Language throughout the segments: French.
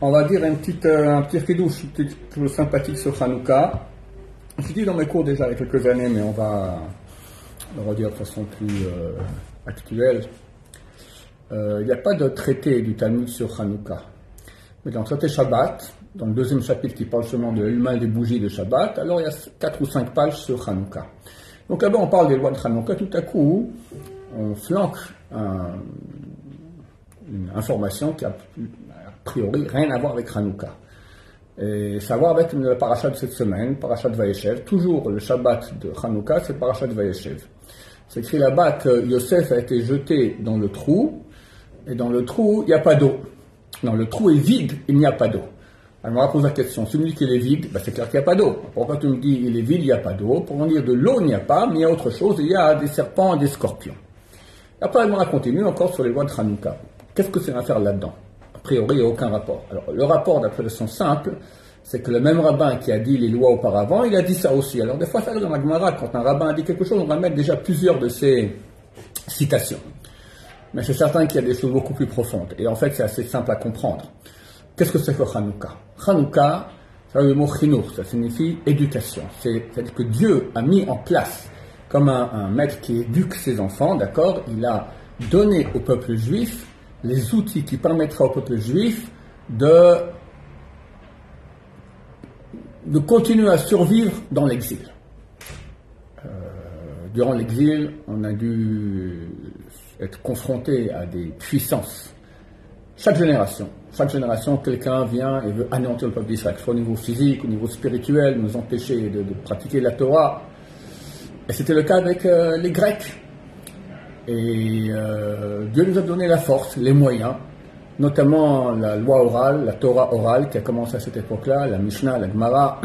on va dire un petit, euh, un petit ridouche, sympathique sur Hanouka. Je dis dans mes cours déjà il y a quelques années, mais on va le redire de façon plus euh, actuelle. Euh, il n'y a pas de traité du Talmud sur Hanouka. Mais dans le traité Shabbat, dans le deuxième chapitre qui parle seulement de l'humain des bougies de Shabbat, alors il y a quatre ou cinq pages sur Hanouka. Donc là-bas, on parle des lois de Hanouka. Tout à coup, on flanque une information qui a priori rien à voir avec Hanouka. Et ça va avec le parachat de cette semaine, parachat de Vayeshev. Toujours le Shabbat de Hanouka, c'est parachat de Vayeshev. C'est écrit là-bas que Yosef a été jeté dans le trou, et dans le trou, il n'y a pas d'eau. Non, le trou est vide, il n'y a pas d'eau. Alors on va poser la question, si tu me qu'il est vide, ben c'est clair qu'il n'y a pas d'eau. Pourquoi tu me dis il est vide, il n'y a pas d'eau? Pour en dire de l'eau, il n'y a pas, mais il y a autre chose, il y a des serpents des scorpions. Après, on continue encore sur les lois de Hanouka. Qu'est-ce que c'est à faire là-dedans? Priori, il n'y a aucun rapport. Alors, le rapport, d'après le sens simple, c'est que le même rabbin qui a dit les lois auparavant, il a dit ça aussi. Alors, des fois, ça dans la Gemara, quand un rabbin a dit quelque chose, on va mettre déjà plusieurs de ses citations. Mais c'est certain qu'il y a des choses beaucoup plus profondes. Et en fait, c'est assez simple à comprendre. Qu'est-ce que c'est que Hanouka? Hanouka, ça le mot chinour, ça signifie éducation. C'est-à-dire que Dieu a mis en place, comme un maître qui éduque ses enfants, d'accord? Il a donné au peuple juif les outils qui permettraient au peuple juif de, continuer à survivre dans l'exil. Euh, durant l'exil, on a dû être confronté à des puissances. Chaque génération, chaque génération, quelqu'un vient et veut anéantir le peuple d'Israël, soit au niveau physique, au niveau spirituel, nous empêcher de, de pratiquer la Torah. Et c'était le cas avec euh, les Grecs. Et euh, Dieu nous a donné la force, les moyens, notamment la loi orale, la Torah orale qui a commencé à cette époque-là, la Mishnah, la Gemara,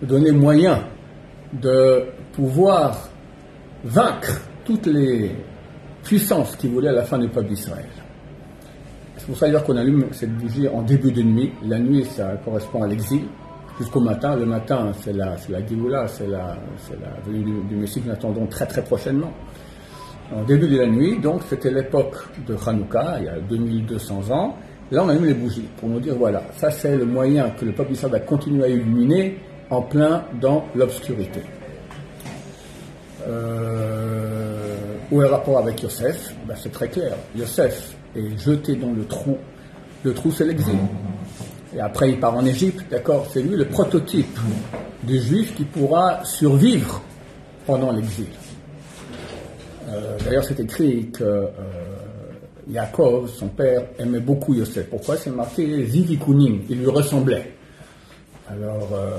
nous donner moyen de pouvoir vaincre toutes les puissances qui voulaient à la fin du peuple d'Israël. C'est pour ça d'ailleurs qu'on allume cette bougie en début de nuit. La nuit, ça correspond à l'exil jusqu'au matin. Le matin, c'est la, c'est la c'est la, c'est la venue du Messie que nous attendons très très prochainement. En début de la nuit, donc c'était l'époque de Hanouka, il y a 2200 ans. Là, on allume les bougies pour nous dire voilà, ça c'est le moyen que le peuple d'Israël va continuer à illuminer en plein dans l'obscurité. Euh, où est le rapport avec Yosef? Ben, C'est très clair. Yosef est jeté dans le trou. Le trou, c'est l'exil. Et après, il part en Égypte, d'accord? C'est lui le prototype du juif qui pourra survivre pendant l'exil. Euh, D'ailleurs, c'est écrit que euh, Yaakov, son père, aimait beaucoup Yosef. Pourquoi? C'est marqué Zivikunim, il lui ressemblait. Alors, euh,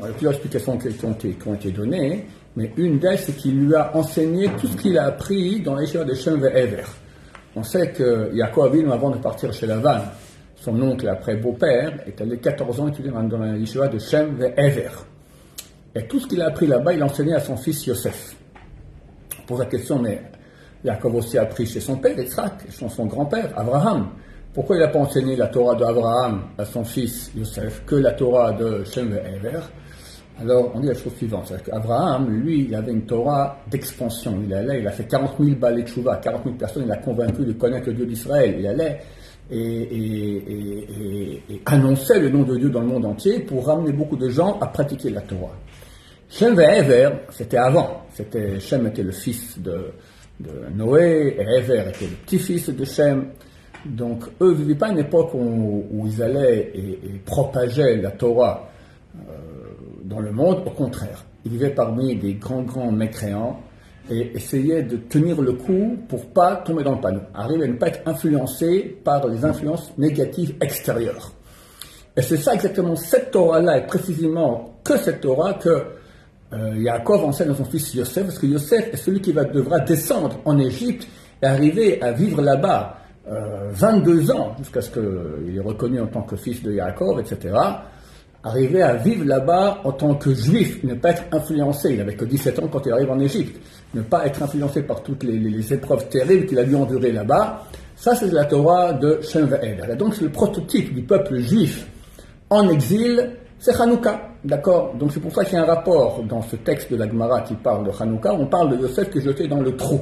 il y a plusieurs explications qui ont été, données, mais une d'elles, c'est qu'il lui a enseigné tout ce qu'il a appris dans l'échelle de Shem Ever. On sait que Yaakov avant de partir chez Lavan, son oncle après beau-père, est allé 14 ans étudier dans la de Shem Ever. Et tout ce qu'il a appris là-bas, il a enseigné à son fils Yosef. Pose la question, mais Yaakov aussi a appris chez son père, Yitzhak, chez son grand-père, Abraham. Pourquoi il n'a pas enseigné la Torah d'Abraham à son fils Yosef que la Torah de Shem Ever Alors, on dit la chose suivante, c'est qu'Abraham, lui, il avait une Torah d'expansion. Il allait, il a fait 40 000 balais de chouva, 40 000 personnes, il a convaincu de connaître le Dieu d'Israël. Il allait et, et, et, et, annonçait le nom de Dieu dans le monde entier pour ramener beaucoup de gens à pratiquer la Torah. Shem et Ever, c'était avant. C'était, Shem était le fils de, Noé, et Ever était le petit-fils de Shem. Donc, eux ne vivaient pas une époque où, où ils allaient et, propageaient la Torah euh, dans le monde. Au contraire, ils vivaient parmi des grands, grands mécréants et essayaient de tenir le coup pour pas tomber dans le panneau, arriver à ne pas être influencés par les influences négatives extérieures. Et c'est ça exactement, cette Torah-là, et précisément que cette Torah que euh, Yaakov enseigne à son fils Yosef, parce que Yosef est celui qui va, devra descendre en Égypte et arriver à vivre là-bas euh, 22 ans, jusqu'à ce qu'il est reconnu en tant que fils de Yaakov, etc. Arriver à vivre là-bas en tant que juif, ne pas être influencé, il n'avait que 17 ans quand il arrive en Égypte, ne pas être influencé par toutes les, épreuves terribles qu'il a dû endurer là-bas, ça c'est la Torah de Shem Ve'ed. Donc c'est le prototype du peuple juif en exil, c'est Hanouka. D'accord? Donc c'est pour ça qu'il y a un rapport dans ce texte de la Gemara qui parle de Hanouka. On parle de qui est jeté dans le trou.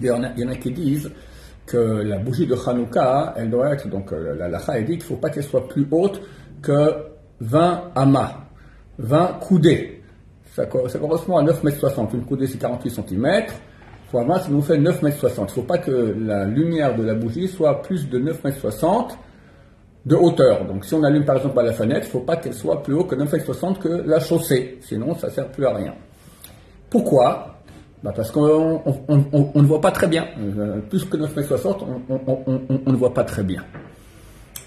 Il y en a, il y en a qui disent que la bougie de Hanouka, elle doit être, donc euh, la lacha dit qu'il ne faut pas qu'elle soit plus haute que 20 amas, 20 coudées. Ça, correspond à 9 mètres 60. Une coudée, c'est 48 cm. Fois 20, ça nous fait 9 mètres 60. Il ne faut pas que la lumière de la bougie soit plus de 9 mètres 60 de hauteur. Donc si on allume par exemple à la fenêtre, il ne faut pas qu'elle soit plus haut que 9 mètres 60 que la chaussée. Sinon, ça ne sert plus à rien. Pourquoi? Bah Parce qu'on ne voit pas très bien. Plus que 9 mètres 60, on ne voit pas très bien.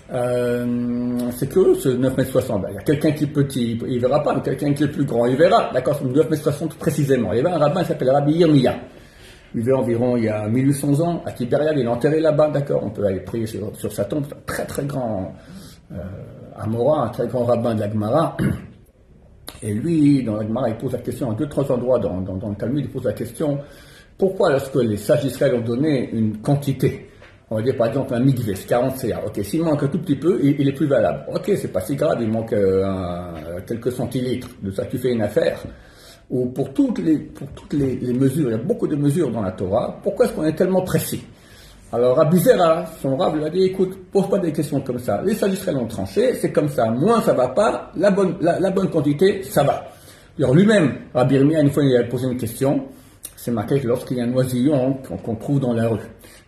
C'est curieux ce 9 mètres 60. Il y a quelqu'un qui est petit, il ne verra pas, mais quelqu'un qui est plus grand, il verra. D'accord, c'est 9 mètres 60 précisément. Il y avait un rabbin qui s'appelle Rabbi Yirmiya. Il vivait environ il y a 1800 ans à Tibériade, il est enterré là-bas, d'accord, on peut aller prier sur, sa tombe, très très grand euh, Amora, un très grand rabbin de la Gemara. Et lui, dans la Gemara, il pose la question à deux, trois endroits dans, dans, le Talmud, il pose la question pourquoi lorsque les sages d'Israël ont donné une quantité? On va dire par exemple un mikveh, 40 CA. Ok, s'il manque un tout petit peu, il, est plus valable. Ok, c'est pas si grave, il manque euh, quelques centilitres. De ça, tu fais une affaire. Ou pour toutes les, pour toutes les, mesures, il y a beaucoup de mesures dans la Torah. Pourquoi est-ce qu'on est tellement précis Alors Abizera, son rab, lui a dit, écoute, pose pas des questions comme ça. Les sages ont tranché, c'est comme ça. Moins ça va pas, la bonne, la, bonne quantité, ça va. Alors lui-même, Rabbi une fois, il a posé une question. C'est marqué que lorsqu'il y a un oisillon qu'on trouve dans la rue,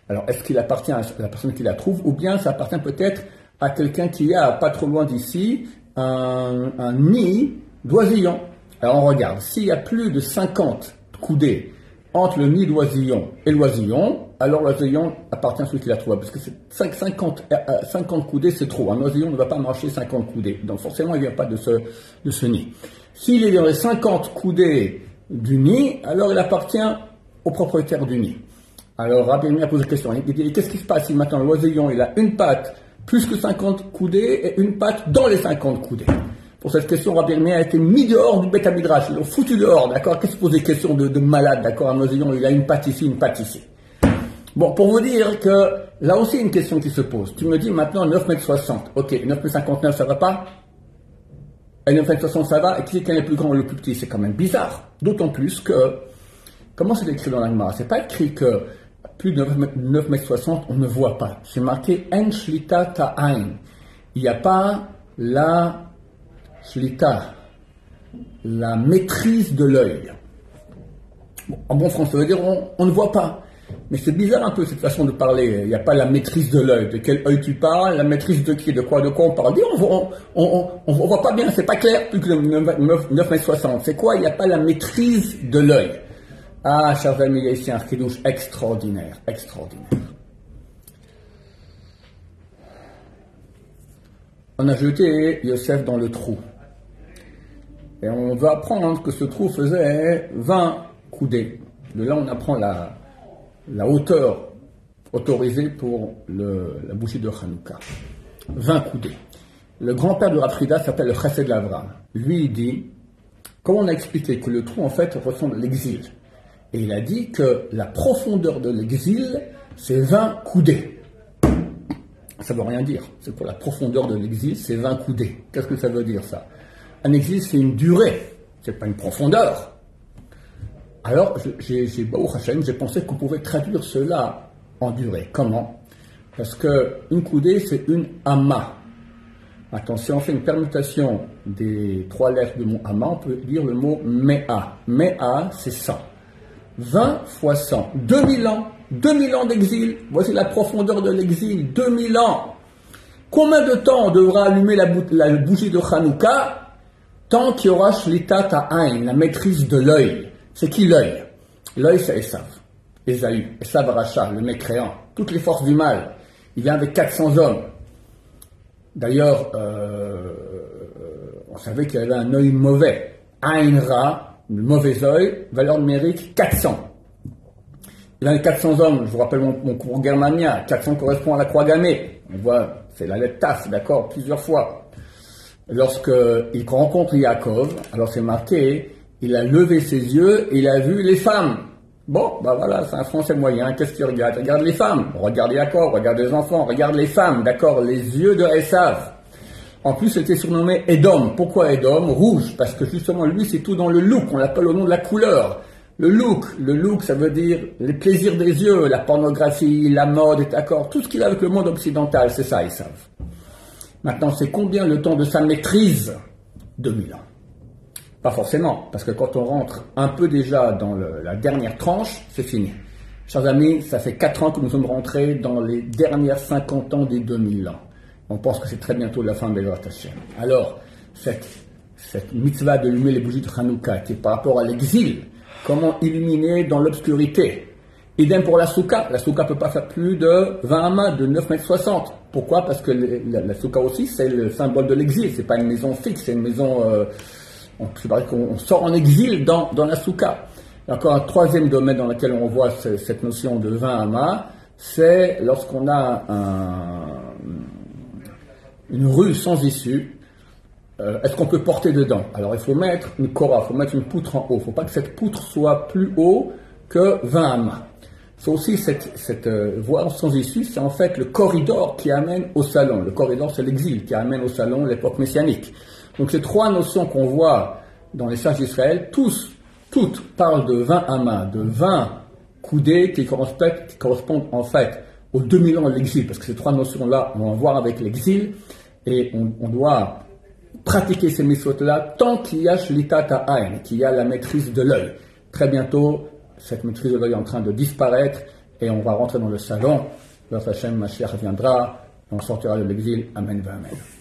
alors, est-ce qu'il appartient à la personne qui la trouve, ou bien ça appartient peut-être à quelqu'un qui a, pas trop loin d'ici, un, nid d'oisillon Alors, on regarde. S'il y a plus de 50 coudées entre le nid d'oisillon et l'oisillon, alors l'oisillon appartient à celui qui l'a trouvé. Parce que 50, 50 euh, euh, coudées, c'est trop. Un oisillon ne va pas marcher 50 coudées. Donc, forcément, il n'y a pas de ce, de ce nid. S'il est dans les 50 coudées du nid, alors il appartient au propriétaire du nid. Alors Rabbi a posé la question. Il dit qu'est-ce qui se passe si maintenant l'oisillon il a une patte plus que 50 coudées et une patte dans les 50 coudées? Pour cette question, Rabbi a été mis dehors du bêta midrash. Ils l'ont foutu dehors, d'accord? Qu'est-ce qui pose des questions de, malade, d'accord? Un oisillon, il a une ici, une ici. Bon, pour vous dire que là aussi, une question qui se pose. Tu me dis maintenant 9 m 60. Ok, 9 m 59, ça va pas? Et 9 m 60, ça va? Et qui est le plus grand ou le plus petit? C'est quand même bizarre. D'autant plus que, comment c'est écrit dans l'Agmara? C'est pas écrit que plus de 9 mètres 60, on ne voit pas. C'est marqué En Shlita Ta'ain. Il n'y a pas la Shlita, la maîtrise de l'œil. en bon français, ça veut dire on, ne voit pas. Mais c'est bizarre un peu cette façon de parler. Il n'y a pas la maîtrise de l'œil. De quel œil tu parles La maîtrise de qui De quoi De quoi on parle On ne voit pas bien, c'est pas clair, plus que 9, 9 mètres 60. C'est quoi? Il n'y a pas la maîtrise de l'œil. Ah, chers amis, un chidouche extraordinaire, extraordinaire. On a jeté Yosef dans le trou. Et on va apprendre que ce trou faisait 20 coudées. De là, on apprend la, hauteur autorisée pour la bougie de Hanouka. 20 coudées. Le grand-père de Rafrida s'appelle le Chesed Lavram. Lui, il dit, comme on a expliqué que le trou, en fait, ressemble à l'exil? Et il a dit que la profondeur de l'exil, c'est 20 coudées. Ça ne veut rien dire. C'est pour la profondeur de l'exil, c'est 20 coudées. Qu'est-ce que ça veut dire ça? Un exil, c'est une durée, c'est pas une profondeur. Alors, j'ai, j'ai pensé qu'on pouvait traduire cela en durée. Comment? Parce que une coudée, c'est une ama. Attention, on fait une permutation des trois lettres de mon ama, on peut dire le mot mea. Mea, c'est ça. 20 fois 100, 2000 ans, 2000 ans d'exil, voici la profondeur de l'exil, 2000 ans. Combien de temps on devra allumer la, bougie de Hanouka? Tant qu'il y aura Shlita Ta'ain, la maîtrise de l'œil. C'est qui l'œil? L'œil, c'est Esav. Esaü, Esav Racha, le mécréant. Toutes les forces du mal. Il vient avec 400 hommes. D'ailleurs, euh, on savait qu'il y avait un œil mauvais. Ain Ra, le mauvais œil, valeur numérique 400. Il a 400 hommes, je vous rappelle mon, cours germanien, 400 correspond à la croix gammée. On voit, c'est la lettre TAS, d'accord, plusieurs fois. Lorsqu'il rencontre Yaakov, alors c'est marqué, il a levé ses yeux et il a vu les femmes. Bon, bah voilà, c'est un français moyen, qu'est-ce qu'il regarde? Regarde les femmes, regarde Yaakov, regarde les enfants, regarde les femmes, d'accord, les yeux de Esav. En plus, il était surnommé Edom. Pourquoi Edom Rouge, parce que justement, lui, c'est tout dans le look. On l'appelle au nom de la couleur. Le look, le look, ça veut dire les plaisirs des yeux, la pornographie, la mode, d'accord, tout ce qu'il a avec le monde occidental, c'est ça, savent. Maintenant, c'est combien le temps de sa maîtrise 2000 ans? Pas forcément, parce que quand on rentre un peu déjà dans la dernière tranche, c'est fini. Chers amis, ça fait 4 ans que nous sommes rentrés dans les dernières 50 ans des 2000 ans. On pense que c'est très bientôt la fin de la Alors, cette, mitzvah de d'allumer les bougies de Hanouka, qui est par rapport à l'exil, comment illuminer dans l'obscurité? Idem pour la souka. La souka ne peut pas faire plus de 20 mains, de 9 mètres 60. Pourquoi? Parce que la, la, souka aussi, c'est le symbole de l'exil. C'est pas une maison fixe, c'est une maison. Euh, on, qu'on sort en exil dans, la souka. encore un troisième domaine dans lequel on voit cette notion de 20 amas, c'est lorsqu'on a une rue sans issue, euh, est-ce qu'on peut porter dedans? Alors il faut mettre une cora, il faut mettre une poutre en haut. Il ne faut pas que cette poutre soit plus haut que 20 amas. C'est aussi cette, euh, voie sans issue, c'est en fait le corridor qui amène au salon. Le corridor, c'est l'exil qui amène au salon l'époque messianique. Donc ces trois notions qu'on voit dans les sages d'Israël, tous, toutes parlent de 20 amas, de 20 coudées qui correspondent, en fait aux 2000 ans de l'exil, parce que ces trois notions-là, on va voir avec l'exil, et on, doit pratiquer ces méthodes-là tant qu'il y a Shlitat Ha'ain, qu'il y a la maîtrise de l'œil. Très bientôt, cette maîtrise de l'œil est en train de disparaître et on va rentrer dans le salon. Lorsque Hashem Mashiach viendra, on sortira de l'exil. Amen, Amen.